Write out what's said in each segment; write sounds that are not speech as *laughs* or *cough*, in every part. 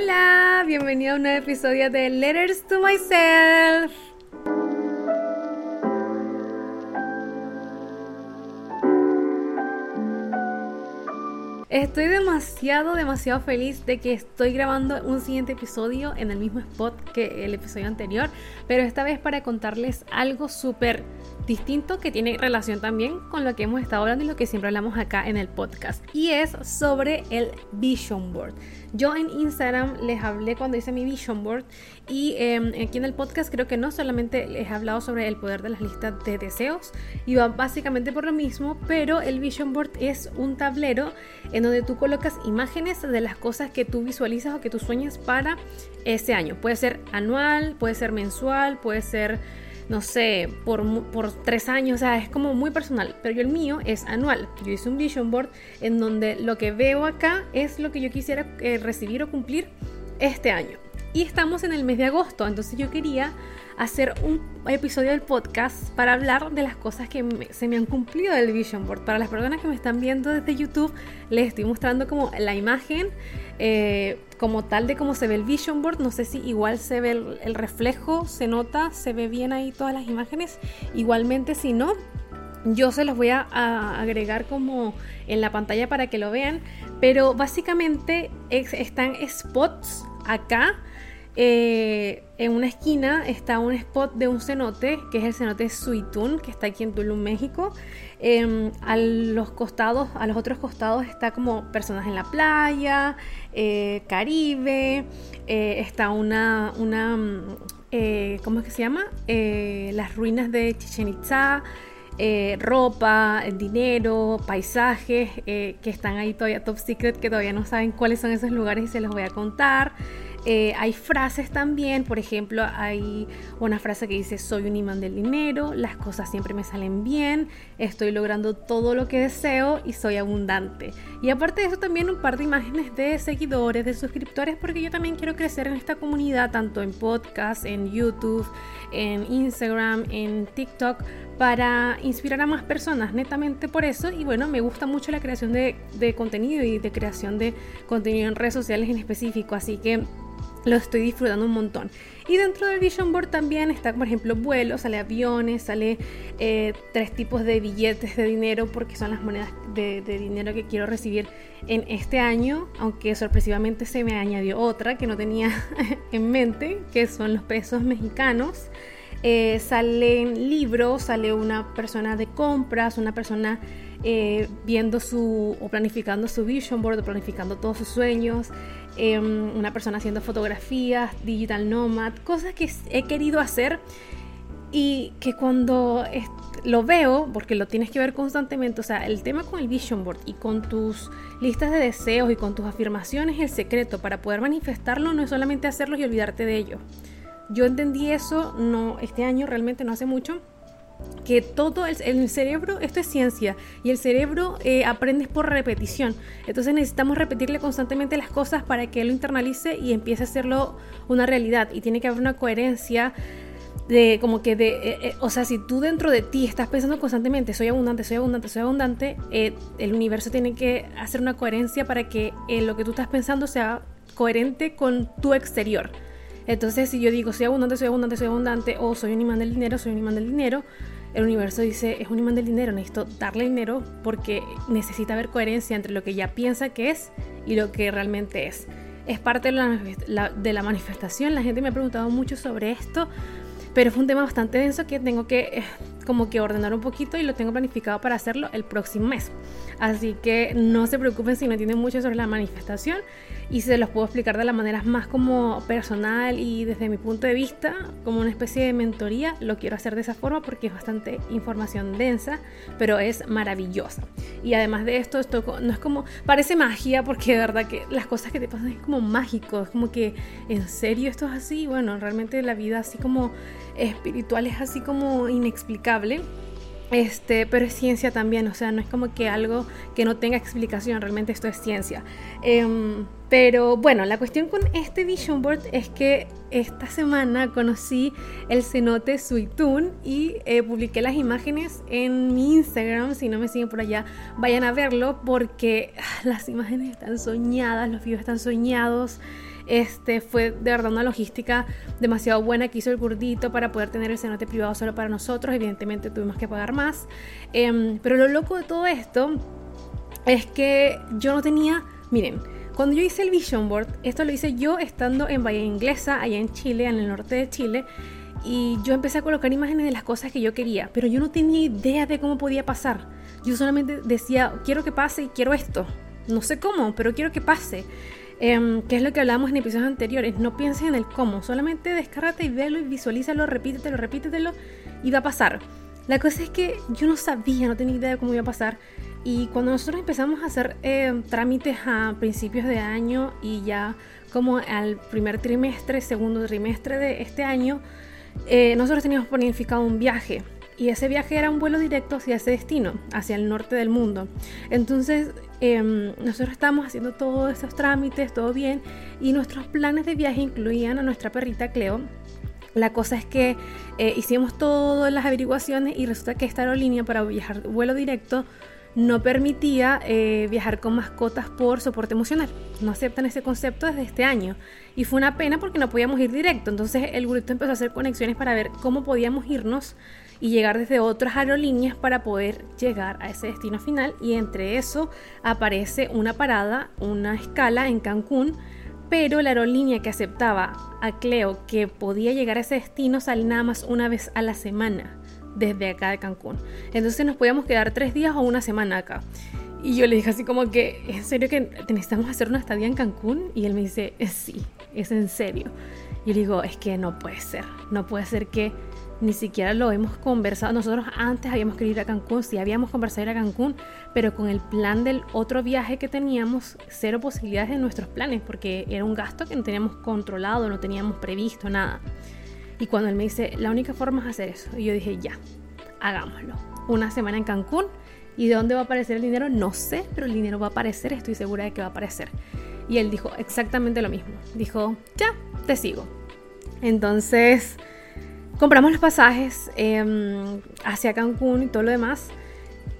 Hola, bienvenido a un nuevo episodio de Letters to Myself. Estoy demasiado, demasiado feliz de que estoy grabando un siguiente episodio en el mismo spot que el episodio anterior, pero esta vez para contarles algo súper distinto que tiene relación también con lo que hemos estado hablando y lo que siempre hablamos acá en el podcast. Y es sobre el Vision Board. Yo en Instagram les hablé cuando hice mi Vision Board y em, aquí en el podcast creo que no solamente les he hablado sobre el poder de las listas de deseos y va básicamente por lo mismo, pero el Vision Board es un tablero en donde tú colocas imágenes de las cosas que tú visualizas o que tú sueñas para ese año. Puede ser anual, puede ser mensual, puede ser no sé, por, por tres años, o sea, es como muy personal, pero yo el mío es anual. Yo hice un vision board en donde lo que veo acá es lo que yo quisiera eh, recibir o cumplir este año. Y estamos en el mes de agosto, entonces yo quería hacer un episodio del podcast para hablar de las cosas que se me han cumplido del Vision Board. Para las personas que me están viendo desde YouTube, les estoy mostrando como la imagen eh, como tal de cómo se ve el Vision Board. No sé si igual se ve el, reflejo, se nota, se ve bien ahí todas las imágenes. Igualmente si no, yo se los voy a, agregar como en la pantalla para que lo vean. Pero básicamente están spots acá eh, en una esquina está un spot de un cenote, que es el cenote Suitún, que está aquí en Tulum, México. Em, a los costados, a los otros costados está como personas en la playa, eh, Caribe, eh, está una, una ¿cómo es que se llama? las ruinas de Chichen Itza. ropa, dinero, paisajes que están ahí todavía top secret, que todavía no saben cuáles son esos lugares y se los voy a contar. Eh, hay frases también, por ejemplo, hay una frase que dice soy un imán del dinero, las cosas siempre me salen bien, estoy logrando todo lo que deseo y soy abundante. Y aparte de eso también un par de imágenes de seguidores, de suscriptores, porque yo también quiero crecer en esta comunidad, tanto en podcast, en YouTube, en Instagram, en TikTok, para inspirar a más personas, netamente por eso. Y bueno, me gusta mucho la creación de, de contenido y de creación de contenido en redes sociales en específico, así que lo estoy disfrutando un montón. Y dentro del Vision Board también está, por ejemplo, vuelos, sale aviones, sale eh, tres tipos de billetes de dinero porque son las monedas de, dinero que quiero recibir en este año, aunque sorpresivamente se me añadió otra que no tenía *laughs* en mente, que son los pesos mexicanos. Eh, salen libros, sale una persona de compras, una persona eh, viendo su o planificando su vision board, o planificando todos sus sueños, em, una persona haciendo fotografías, digital nomad, cosas que he querido hacer y que cuando lo veo, porque lo tienes que ver constantemente, o sea, el tema con el vision board y con tus listas de deseos y con tus afirmaciones, el secreto para poder manifestarlo no es solamente hacerlo y olvidarte de ello. Yo entendí eso no este año, realmente no hace mucho que todo el, el, cerebro, esto es ciencia, y el cerebro eh, aprendes por repetición. Entonces necesitamos repetirle constantemente las cosas para que lo internalice y empiece a hacerlo una realidad. Y tiene que haber una coherencia de como que de, eh, eh, o sea, si tú dentro de ti estás pensando constantemente, soy abundante, soy abundante, soy abundante, el universo tiene que hacer una coherencia para que lo que tú estás pensando sea coherente con tu exterior. Entonces, si yo digo soy abundante, soy abundante, soy abundante, o soy un imán del dinero, soy un imán del dinero, el universo dice, es un imán del dinero, necesito darle dinero porque necesita haber coherencia entre lo que ya piensa que es y lo que realmente es. Es parte de la, de la manifestación, la gente me ha preguntado mucho sobre esto, pero fue un tema bastante denso que tengo que eh, como que ordenar un poquito y lo tengo planificado para hacerlo el próximo mes. Así que no se preocupen si no entienden mucho sobre la manifestación y se los puedo explicar de la manera más como personal y desde mi punto de vista, como una especie de mentoría. Lo quiero hacer de esa forma porque es bastante información densa, pero es maravillosa. Y además de esto, esto no es como, parece magia porque de verdad que las cosas que te pasan es como mágico, es como que en serio esto es así. Bueno, realmente la vida así como espiritual es así como inexplicable. Este, pero es ciencia también, o sea, no es como que algo que no tenga explicación, realmente esto es ciencia. Em, pero bueno, la cuestión con este Vision Board es que esta semana conocí el cenote Suitún y eh, publiqué las imágenes en mi Instagram. Si no me siguen por allá, vayan a verlo porque ah, las imágenes están soñadas, los videos están soñados. Este fue de verdad una logística demasiado buena que hizo el gordito para poder tener el cenote privado solo para nosotros. Evidentemente tuvimos que pagar más. Em, pero lo loco de todo esto es que yo no tenía, miren, cuando yo hice el Vision Board, esto lo hice yo estando en Bahía Inglesa, allá en Chile, en el norte de Chile, y yo empecé a colocar imágenes de las cosas que yo quería, pero yo no tenía idea de cómo podía pasar. Yo solamente decía, quiero que pase y quiero esto. No sé cómo, pero quiero que pase. Eh, que es lo que hablamos en episodios anteriores. No pienses en el cómo, solamente descárgate y velo y visualízalo, repítetelo, repítetelo y va a pasar. La cosa es que yo no sabía, no tenía idea de cómo iba a pasar. Y cuando nosotros empezamos a hacer eh, trámites a principios de año y ya como al primer trimestre, segundo trimestre de este año, eh, nosotros teníamos planificado un viaje. Y ese viaje era un vuelo directo hacia ese destino, hacia el norte del mundo. Entonces, em, nosotros estábamos haciendo todos estos trámites, todo bien, y nuestros planes de viaje incluían a nuestra perrita Cleo, la cosa es que eh, hicimos todas las averiguaciones y resulta que esta aerolínea para viajar vuelo directo no permitía eh, viajar con mascotas por soporte emocional. No aceptan ese concepto desde este año. Y fue una pena porque no podíamos ir directo. Entonces el grupo empezó a hacer conexiones para ver cómo podíamos irnos y llegar desde otras aerolíneas para poder llegar a ese destino final. Y entre eso aparece una parada, una escala en Cancún. Pero la aerolínea que aceptaba a Cleo que podía llegar a ese destino sale nada más una vez a la semana desde acá de Cancún. Entonces nos podíamos quedar tres días o una semana acá. Y yo le dije así como que, ¿en serio que necesitamos hacer una estadía en Cancún? Y él me dice, sí, es en serio. Y le digo, es que no puede ser, no puede ser que ni siquiera lo hemos conversado. Nosotros antes habíamos querido ir a Cancún, sí habíamos conversado ir a Cancún, pero con el plan del otro viaje que teníamos, cero posibilidades en nuestros planes, porque era un gasto que no teníamos controlado, no teníamos previsto, nada. Y cuando él me dice, la única forma es hacer eso, y yo dije, ya, hagámoslo. Una semana en Cancún, ¿y de dónde va a aparecer el dinero? No sé, pero el dinero va a aparecer, estoy segura de que va a aparecer. Y él dijo exactamente lo mismo. Dijo, ya, te sigo. Entonces, compramos los pasajes em, hacia Cancún y todo lo demás.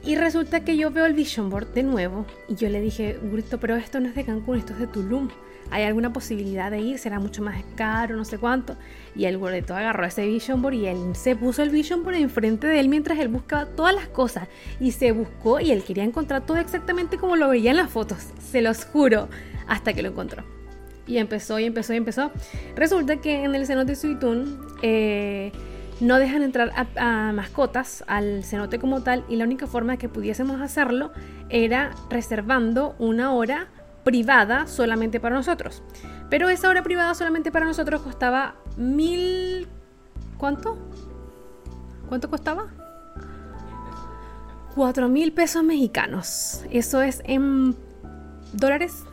Y resulta que yo veo el vision board de nuevo y yo le dije, Grito, pero esto no es de Cancún, esto es de Tulum. ¿Hay alguna posibilidad de ir? ¿Será mucho más caro? No sé cuánto. Y el gordito agarró ese vision board y él se puso el vision board enfrente de él mientras él buscaba todas las cosas. Y se buscó y él quería encontrar todo exactamente como lo veía en las fotos. Se los juro. Hasta que lo encontró. Y empezó y empezó y empezó. Resulta que en el cenote Suitún eh, no dejan entrar a, mascotas al cenote como tal. Y la única forma de que pudiésemos hacerlo era reservando una hora privada solamente para nosotros. Pero esa hora privada solamente para nosotros costaba mil... ¿Cuánto? ¿Cuánto costaba? Cuatro mil pesos mexicanos. Eso es en dólares.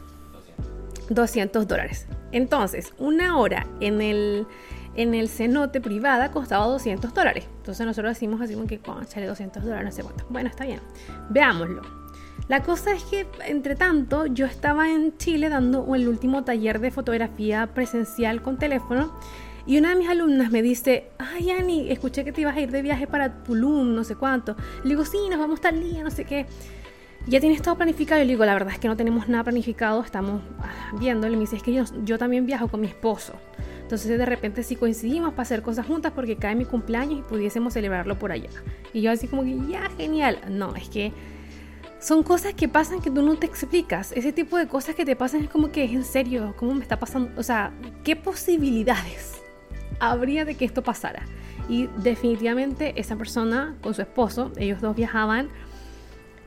200 dólares. Entonces, una hora en el, en el cenote privada costaba 200 dólares. Entonces nosotros decimos así como que, chale 200 dólares, no sé cuánto. Bueno, está bien. Veámoslo. La cosa es que, entre tanto, yo estaba en Chile dando el último taller de fotografía presencial con teléfono y una de mis alumnas me dice, ay Ani, escuché que te ibas a ir de viaje para Tulum, no sé cuánto. Le digo, sí, nos vamos tal día, no sé qué. ¿Ya tienes todo planificado? Y le digo, la verdad es que no tenemos nada planificado, estamos ah, viendo. Y me dice, es que yo, yo también viajo con mi esposo. Entonces de repente si coincidimos para hacer cosas juntas porque cae mi cumpleaños y pudiésemos celebrarlo por allá. Y yo así como que, ya, genial. No, es que son cosas que pasan que tú no te explicas. Ese tipo de cosas que te pasan es como que es en serio, ¿cómo me está pasando? O sea, ¿qué posibilidades habría de que esto pasara? Y definitivamente esa persona con su esposo, ellos dos viajaban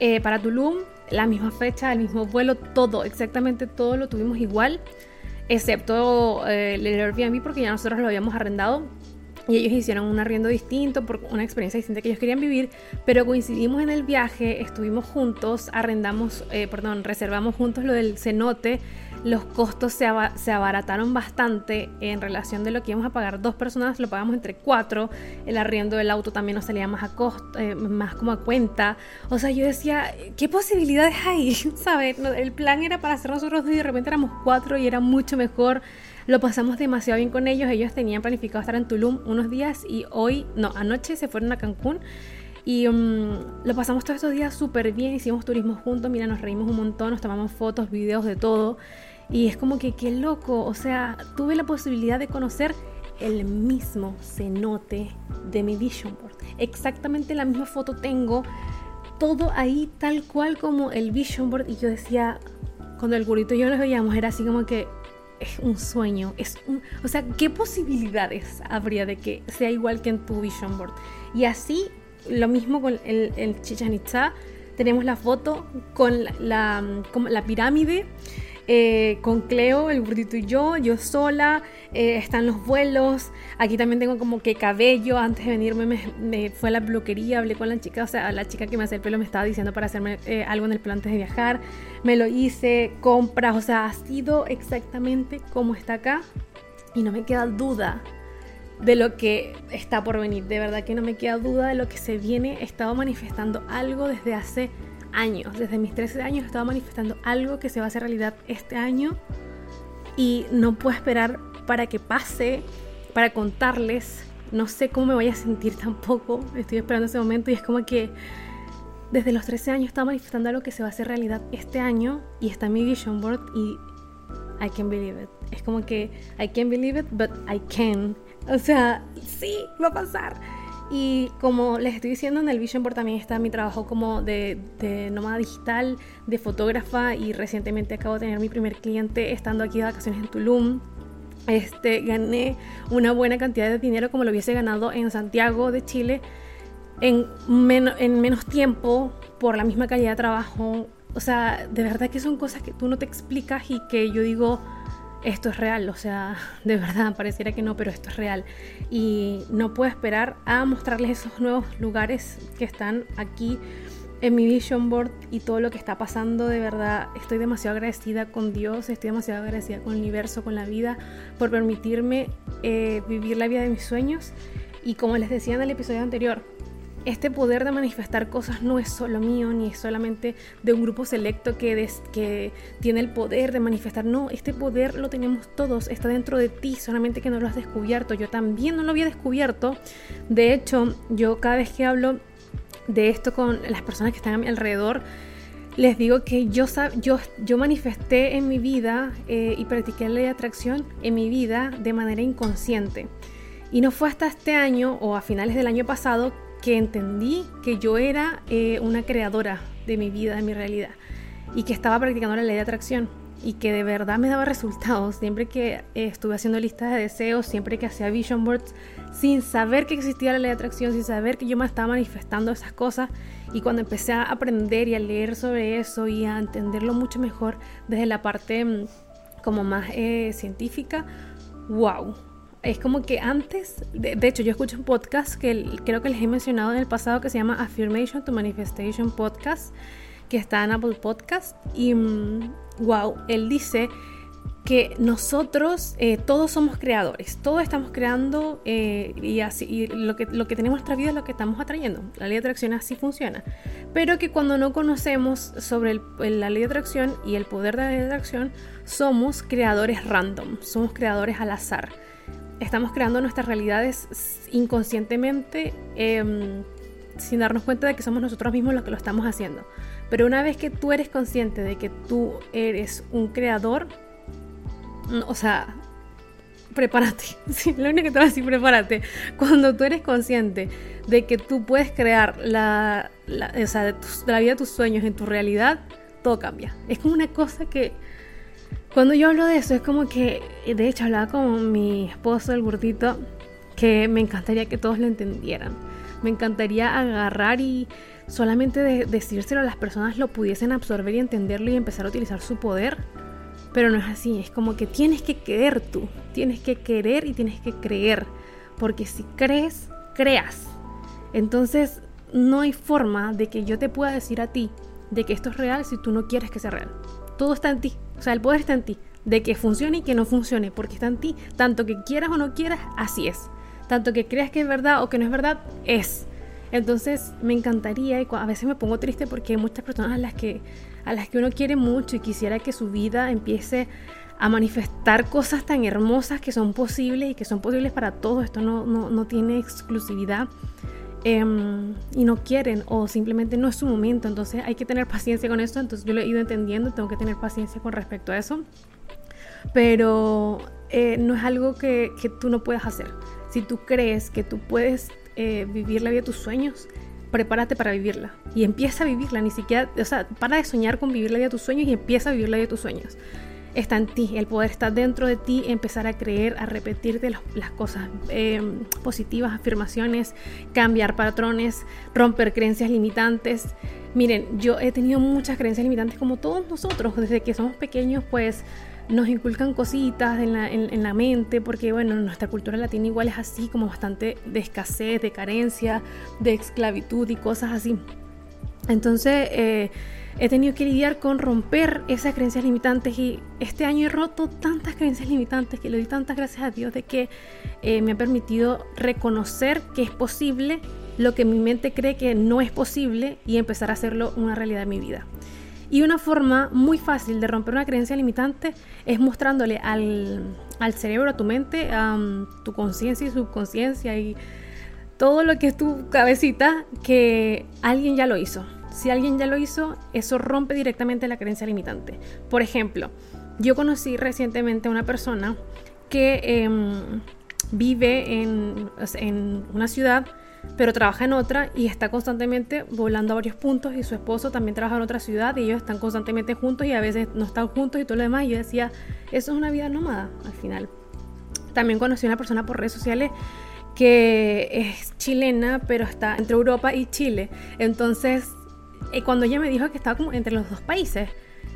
eh, para Tulum, la misma fecha, el mismo vuelo, todo, exactamente todo lo tuvimos igual, excepto eh, el Airbnb porque ya nosotros lo habíamos arrendado y ellos hicieron un arriendo distinto, por una experiencia distinta que ellos querían vivir, pero coincidimos en el viaje, estuvimos juntos, arrendamos, eh, perdón, reservamos juntos lo del cenote, los costos se, abarataron bastante en relación de lo que íbamos a pagar dos personas, lo pagamos entre cuatro, el arriendo del auto también nos salía más a costo, eh, más como a cuenta, o sea, yo decía, ¿qué posibilidades hay? *laughs* ¿Sabes? El plan era para hacer nosotros dos y de repente éramos cuatro y era mucho mejor lo pasamos demasiado bien con ellos. Ellos tenían planificado estar en Tulum unos días y hoy, no, anoche se fueron a Cancún. Y mm, lo pasamos todos estos días súper bien, hicimos turismo juntos, mira, nos reímos un montón, nos tomamos fotos, videos de todo. Y es como que qué loco, o sea, tuve la posibilidad de conocer el mismo cenote de mi vision board. Exactamente la misma foto tengo, todo ahí tal cual como el vision board. Y yo decía, cuando el gurito y yo lo veíamos, era así como que es un sueño, es un, o sea, ¿qué posibilidades habría de que sea igual que en tu vision board? Y así, lo mismo con el, el tenemos la foto con la, pirámide eh, con Cleo, el gordito y yo, yo sola, eh, están los vuelos, aquí también tengo como que cabello, antes de venirme me, fue a la bloquería, hablé con la chica, o sea, la chica que me hace el pelo me estaba diciendo para hacerme eh, algo en el plan antes de viajar, me lo hice, compras, o sea, ha sido exactamente como está acá. Y no me queda duda de lo que está por venir. De verdad que no me queda duda de lo que se viene. He estado manifestando algo desde hace años, desde mis 13 años he estado manifestando algo que se va a hacer realidad este año y no puedo esperar para que pase, para contarles. No sé cómo me voy a sentir tampoco, estoy esperando ese momento y es como que desde los 13 años he estado manifestando algo que se va a hacer realidad este año y está mi vision board y I can't believe it. Es como que I can't believe it, but I can. O sea, sí, va a pasar. Y como les estoy diciendo, en el Vision Board también está mi trabajo como de, de, nómada digital, de fotógrafa y recientemente acabo de tener mi primer cliente estando aquí de vacaciones en Tulum. Este, gané una buena cantidad de dinero como lo hubiese ganado en Santiago de Chile en, en menos tiempo por la misma calidad de trabajo. O sea, de verdad que son cosas que tú no te explicas y que yo digo, esto es real, o sea, *laughs* de verdad, pareciera que no, pero esto es real. Y no puedo esperar a mostrarles esos nuevos lugares que están aquí en mi vision board y todo lo que está pasando, de verdad, estoy demasiado agradecida con Dios, estoy demasiado agradecida con el universo, con la vida, por permitirme eh, vivir la vida de mis sueños. Y como les decía en el episodio anterior, este poder de manifestar cosas no es solo mío, ni es solamente de un grupo selecto que, que tiene el poder de manifestar. No, este poder lo tenemos todos, está dentro de ti, solamente que no lo has descubierto. Yo también no lo había descubierto. De hecho, yo cada vez que hablo de esto con las personas que están a mi alrededor, les digo que yo, yo, yo manifesté en mi vida eh, y practiqué la ley de atracción en mi vida de manera inconsciente. Y no fue hasta este año o a finales del año pasado que entendí que yo era eh, una creadora de mi vida, de mi realidad, y que estaba practicando la ley de atracción y que de verdad me daba resultados siempre que eh, estuve haciendo listas de deseos, siempre que hacía vision boards, sin saber que existía la ley de atracción, sin saber que yo me estaba manifestando esas cosas. Y cuando empecé a aprender y a leer sobre eso y a entenderlo mucho mejor desde la parte mm, como más eh, científica, wow, es como que antes, de, hecho yo escucho un podcast que creo que les he mencionado en el pasado que se llama Affirmation to Manifestation Podcast, que está en Apple Podcast. Y wow, mm, él dice que nosotros eh, todos somos creadores, todos estamos creando eh, y así lo, que, lo que tenemos en nuestra vida es lo que estamos atrayendo. La ley de atracción así funciona. Pero que cuando no conocemos sobre la ley de atracción y el poder de la ley de atracción, somos creadores random, somos creadores al azar estamos creando nuestras realidades inconscientemente em, sin darnos cuenta de que somos nosotros mismos los que lo estamos haciendo. Pero una vez que tú eres consciente de que tú eres un creador, o sea, prepárate. *laughs* lo único que te voy a decir, prepárate. Cuando tú eres consciente de que tú puedes crear la, o sea, de la vida de tus sueños en tu realidad, todo cambia. Es como una cosa que cuando yo hablo de eso, es como que, de hecho, hablaba con mi esposo, el gordito, que me encantaría que todos lo entendieran. Me encantaría agarrar y solamente de decírselo a las personas lo pudiesen absorber y entenderlo y empezar a utilizar su poder. Pero no es así, es como que tienes que querer tú, tienes que querer y tienes que creer. Porque si crees, creas. Entonces no hay forma de que yo te pueda decir a ti de que esto es real si tú no quieres que sea real. Todo está en ti. O sea, el poder está en ti. De que funcione y que no funcione. Porque está en ti. Tanto que quieras o no quieras, así es. Tanto que creas que es verdad o que no es verdad, es. Entonces me encantaría y a veces me pongo triste porque hay muchas personas a las que, a las que uno quiere mucho y quisiera que su vida empiece a manifestar cosas tan hermosas que son posibles y que son posibles para todos. Esto no, no, no tiene exclusividad. Em, y no quieren o simplemente no es su momento. Entonces hay que tener paciencia con eso. Entonces yo lo he ido entendiendo, tengo que tener paciencia con respecto a eso. pero eh, no es algo que, que, tú no puedas hacer. Si tú crees que tú puedes eh, vivir la vida de tus sueños, prepárate para vivirla y empieza a vivirla, ni siquiera, o sea, para de soñar con vivir la vida de tus sueños y empieza a vivir la vida de tus sueños. Está en ti, el poder está dentro de ti, empezar a creer, a repetirte las cosas em, positivas, afirmaciones, cambiar patrones, romper creencias limitantes. Miren, yo he tenido muchas creencias limitantes como todos nosotros, desde que somos pequeños, pues nos inculcan cositas en la, en, la, mente, porque bueno, nuestra cultura latina igual es así, como bastante de escasez, de carencia, de esclavitud y cosas así. Entonces, eh, he tenido que lidiar con romper esas creencias limitantes y este año he roto tantas creencias limitantes que le doy tantas gracias a Dios de que eh, me ha permitido reconocer que es posible lo que mi mente cree que no es posible y empezar a hacerlo una realidad en mi vida. Y una forma muy fácil de romper una creencia limitante es mostrándole al, al cerebro, a tu mente, a tu conciencia y subconsciencia y todo lo que es tu cabecita que alguien ya lo hizo. Si alguien ya lo hizo, eso rompe directamente la creencia limitante. Por ejemplo, yo conocí recientemente a una persona que em, vive en, en una ciudad pero trabaja en otra y está constantemente volando a varios puntos y su esposo también trabaja en otra ciudad y ellos están constantemente juntos y a veces no están juntos y todo lo demás. Y yo decía, eso es una vida nómada al final. También conocí a una persona por redes sociales que es chilena, pero está entre Europa y Chile. Entonces, eh, cuando ella me dijo que estaba como entre los dos países,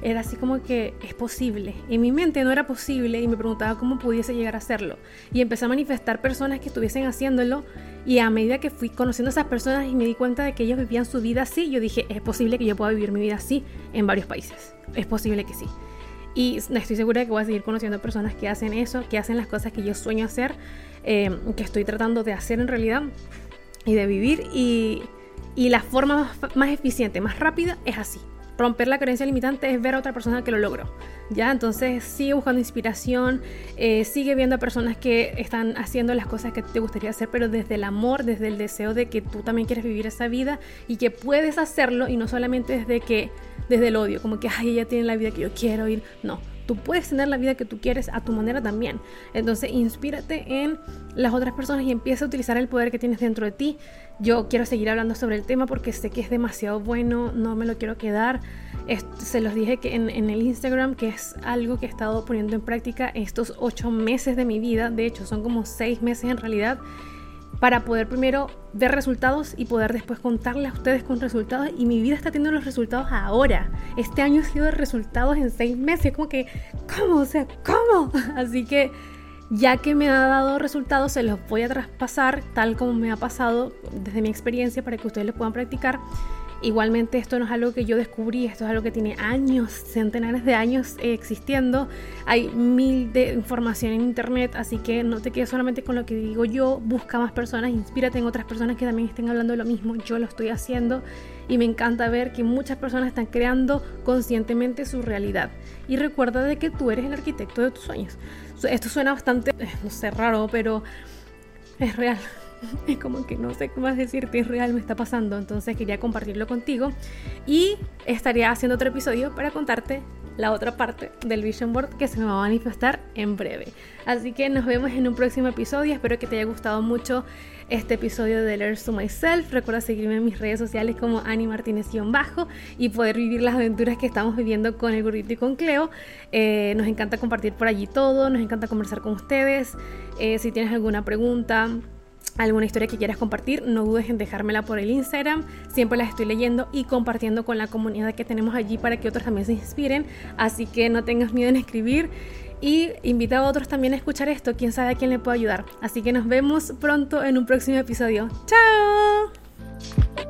era así como que es posible. En mi mente no era posible y me preguntaba cómo pudiese llegar a hacerlo. Y empecé a manifestar personas que estuviesen haciéndolo y a medida que fui conociendo a esas personas y me di cuenta de que ellos vivían su vida así, yo dije, es posible que yo pueda vivir mi vida así en varios países. Es posible que sí. Y estoy segura de que voy a seguir conociendo personas que hacen eso, que hacen las cosas que yo sueño hacer, eh, que estoy tratando de hacer en realidad y de vivir. Y, y la forma más eficiente, más rápida es así romper la creencia limitante es ver a otra persona que lo logró. ¿ya? Entonces sigue buscando inspiración, eh, sigue viendo a personas que están haciendo las cosas que te gustaría hacer, pero desde el amor, desde el deseo de que tú también quieres vivir esa vida y que puedes hacerlo y no solamente desde que desde el odio, como que ay, ella tiene la vida que yo quiero ir, no. Tú puedes tener la vida que tú quieres a tu manera también. Entonces, inspírate en las otras personas y empieza a utilizar el poder que tienes dentro de ti. Yo quiero seguir hablando sobre el tema porque sé que es demasiado bueno, no me lo quiero quedar. se los dije que en, en, el Instagram, que es algo que he estado poniendo en práctica estos ocho meses de mi vida. De hecho, son como seis meses en realidad para poder primero ver resultados y poder después contarle a ustedes con resultados. Y mi vida está teniendo los resultados ahora. Este año ha sido de resultados en seis meses. Como que, ¿cómo? O sea, ¿cómo? *laughs* Así que ya que me ha dado resultados, se los voy a traspasar tal como me ha pasado desde mi experiencia para que ustedes lo puedan practicar. Igualmente esto no es algo que yo descubrí, esto es algo que tiene años, centenares de años existiendo. Hay mil de información en internet, así que no te quedes solamente con lo que digo yo, busca más personas, inspírate en otras personas que también estén hablando lo mismo. Yo lo estoy haciendo y me encanta ver que muchas personas están creando conscientemente su realidad. Y recuerda de que tú eres el arquitecto de tus sueños. Esto suena bastante, eh, no sé, raro, pero es real. *laughs* es como que no sé qué más decirte, es real, me está pasando. Entonces quería compartirlo contigo y estaría haciendo otro episodio para contarte la otra parte del Vision Board que se me va a manifestar en breve. Así que nos vemos en un próximo episodio. Espero que te haya gustado mucho este episodio de Learn to Myself. Recuerda seguirme en mis redes sociales como Ani Martínez-bajo y poder vivir las aventuras que estamos viviendo con el gurrito y con Cleo. Eh, nos encanta compartir por allí todo, nos encanta conversar con ustedes. Eh, si tienes alguna pregunta, alguna historia que quieras compartir, no dudes en dejármela por el Instagram. Siempre las estoy leyendo y compartiendo con la comunidad que tenemos allí para que otros también se inspiren. Así que no tengas miedo en escribir y invita a otros también a escuchar esto. Quién sabe a quién le puedo ayudar. Así que nos vemos pronto en un próximo episodio. ¡Chao!